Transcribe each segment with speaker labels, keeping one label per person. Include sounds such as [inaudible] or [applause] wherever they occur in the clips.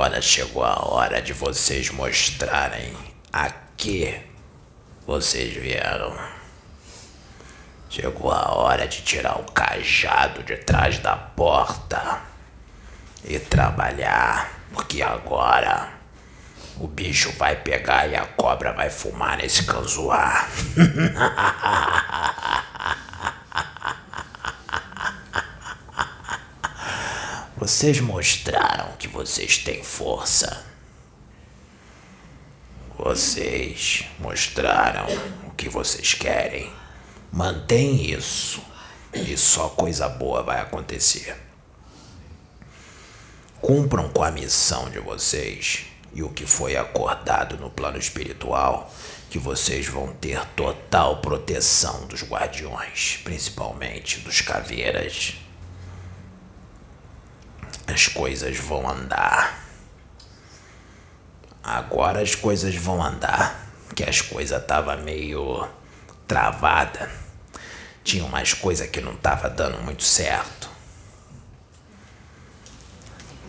Speaker 1: agora chegou a hora de vocês mostrarem a que vocês vieram. Chegou a hora de tirar o cajado de trás da porta e trabalhar, porque agora o bicho vai pegar e a cobra vai fumar nesse canzoar. [laughs] Vocês mostraram que vocês têm força. Vocês mostraram o que vocês querem. Mantém isso e só coisa boa vai acontecer. Cumpram com a missão de vocês e o que foi acordado no plano espiritual, que vocês vão ter total proteção dos guardiões, principalmente dos caveiras. As coisas vão andar. Agora as coisas vão andar, que as coisas tava meio travada. Tinha umas coisas que não tava dando muito certo.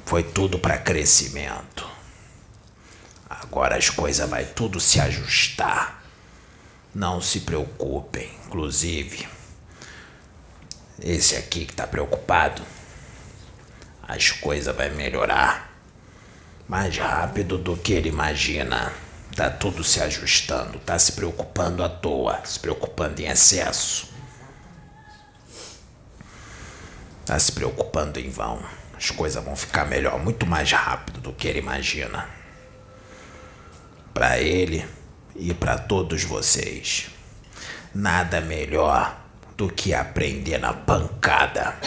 Speaker 1: Foi tudo para crescimento. Agora as coisas vai tudo se ajustar. Não se preocupem, inclusive esse aqui que tá preocupado, as coisas vai melhorar mais rápido do que ele imagina. Tá tudo se ajustando, tá se preocupando à toa, se preocupando em excesso. Tá se preocupando em vão. As coisas vão ficar melhor muito mais rápido do que ele imagina. Para ele e para todos vocês. Nada melhor do que aprender na pancada.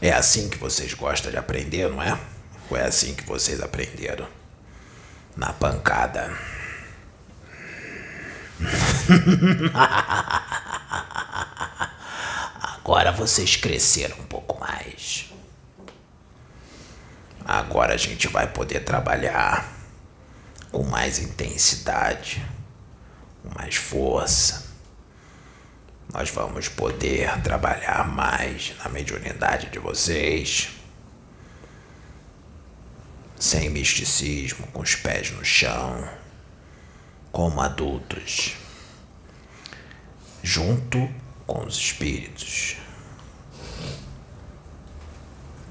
Speaker 1: É assim que vocês gostam de aprender, não é? Ou é assim que vocês aprenderam? Na pancada. [laughs] Agora vocês cresceram um pouco mais. Agora a gente vai poder trabalhar com mais intensidade, com mais força. Nós vamos poder trabalhar mais na mediunidade de vocês. Sem misticismo, com os pés no chão, como adultos, junto com os espíritos.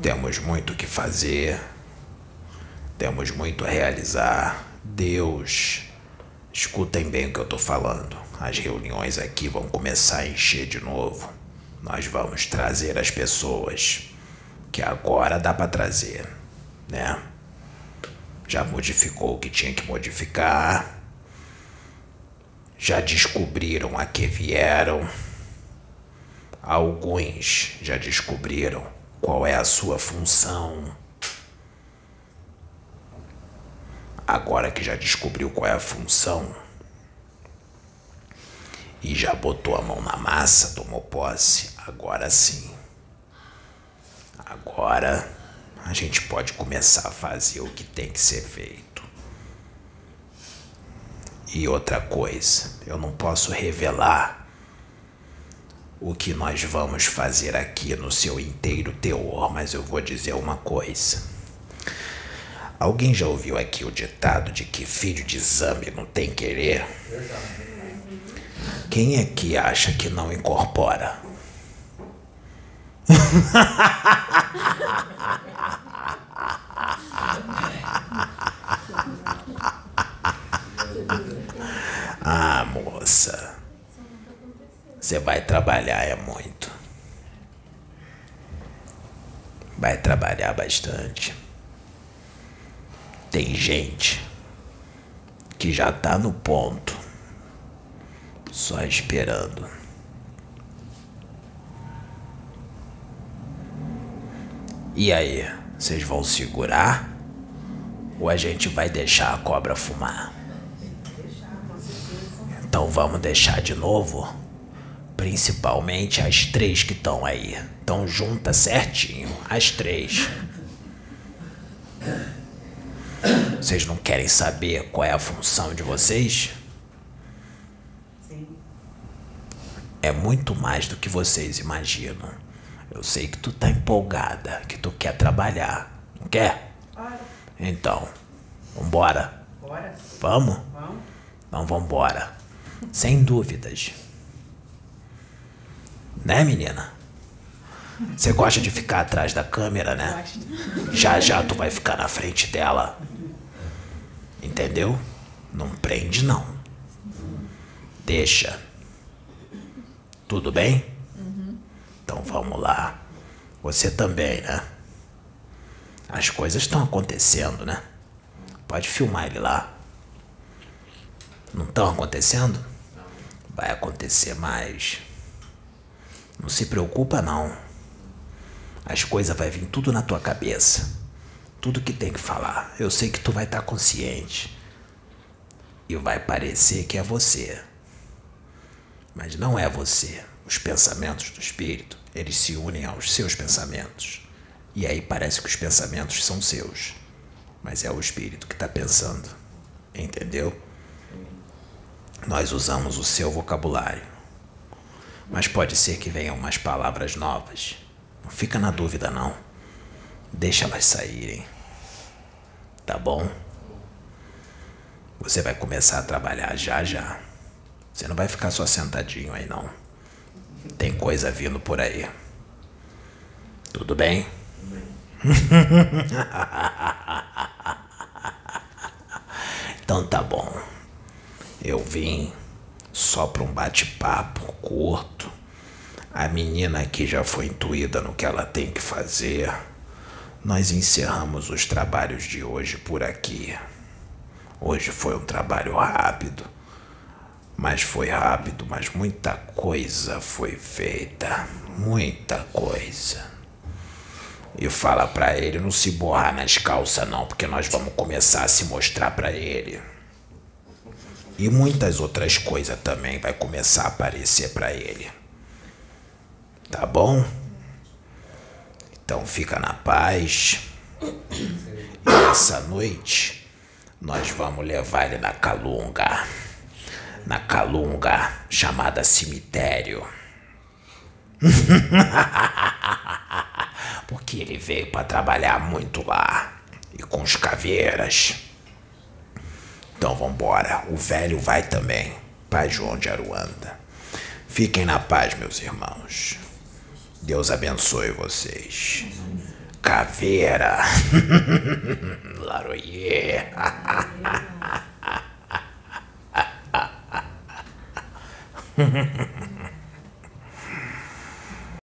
Speaker 1: Temos muito o que fazer, temos muito a realizar. Deus, escutem bem o que eu estou falando. As reuniões aqui vão começar a encher de novo. Nós vamos trazer as pessoas que agora dá para trazer, né? Já modificou o que tinha que modificar. Já descobriram a que vieram. Alguns já descobriram qual é a sua função. Agora que já descobriu qual é a função e já botou a mão na massa, tomou posse, agora sim. Agora a gente pode começar a fazer o que tem que ser feito. E outra coisa, eu não posso revelar o que nós vamos fazer aqui no seu inteiro teor, mas eu vou dizer uma coisa. Alguém já ouviu aqui o ditado de que filho de exame não tem querer? Quem é que acha que não incorpora? [laughs] ah, moça. Você vai trabalhar é muito. Vai trabalhar bastante. Tem gente que já tá no ponto, só esperando. E aí? Vocês vão segurar ou a gente vai deixar a cobra fumar? Então vamos deixar de novo. Principalmente as três que estão aí. Então junta certinho, as três. Vocês não querem saber qual é a função de vocês?
Speaker 2: Sim.
Speaker 1: É muito mais do que vocês imaginam. Eu sei que tu tá empolgada, que tu quer trabalhar. Não quer?
Speaker 2: Bora.
Speaker 1: Então, vambora.
Speaker 2: Bora.
Speaker 1: Vamos?
Speaker 2: Vamos.
Speaker 1: Então vambora. Sem dúvidas. Né, menina? Você gosta de ficar atrás da câmera, né? Já já tu vai ficar na frente dela. Entendeu? Não prende, não. Deixa. Tudo bem? Então vamos lá. Você também, né? As coisas estão acontecendo, né? Pode filmar ele lá. Não estão acontecendo? Vai acontecer mais. Não se preocupa não. As coisas vai vir tudo na tua cabeça. Tudo que tem que falar. Eu sei que tu vai estar consciente. E vai parecer que é você. Mas não é você. Os pensamentos do espírito, eles se unem aos seus pensamentos. E aí parece que os pensamentos são seus. Mas é o espírito que está pensando. Entendeu? Nós usamos o seu vocabulário. Mas pode ser que venham umas palavras novas. Não fica na dúvida, não. Deixa elas saírem. Tá bom? Você vai começar a trabalhar já já. Você não vai ficar só sentadinho aí, não. Tem coisa vindo por aí. Tudo bem? [laughs] então tá bom. Eu vim só para um bate-papo curto. A menina aqui já foi intuída no que ela tem que fazer. Nós encerramos os trabalhos de hoje por aqui. Hoje foi um trabalho rápido. Mas foi rápido, mas muita coisa foi feita. Muita coisa. E fala pra ele não se borrar nas calças não, porque nós vamos começar a se mostrar pra ele. E muitas outras coisas também vai começar a aparecer pra ele. Tá bom? Então fica na paz. E essa noite nós vamos levar ele na calunga. Na calunga chamada cemitério. [laughs] Porque ele veio para trabalhar muito lá. E com os caveiras. Então vambora. O velho vai também. Pai João de Aruanda. Fiquem na paz, meus irmãos. Deus abençoe vocês. Caveira. [laughs] Laroyer. [laughs]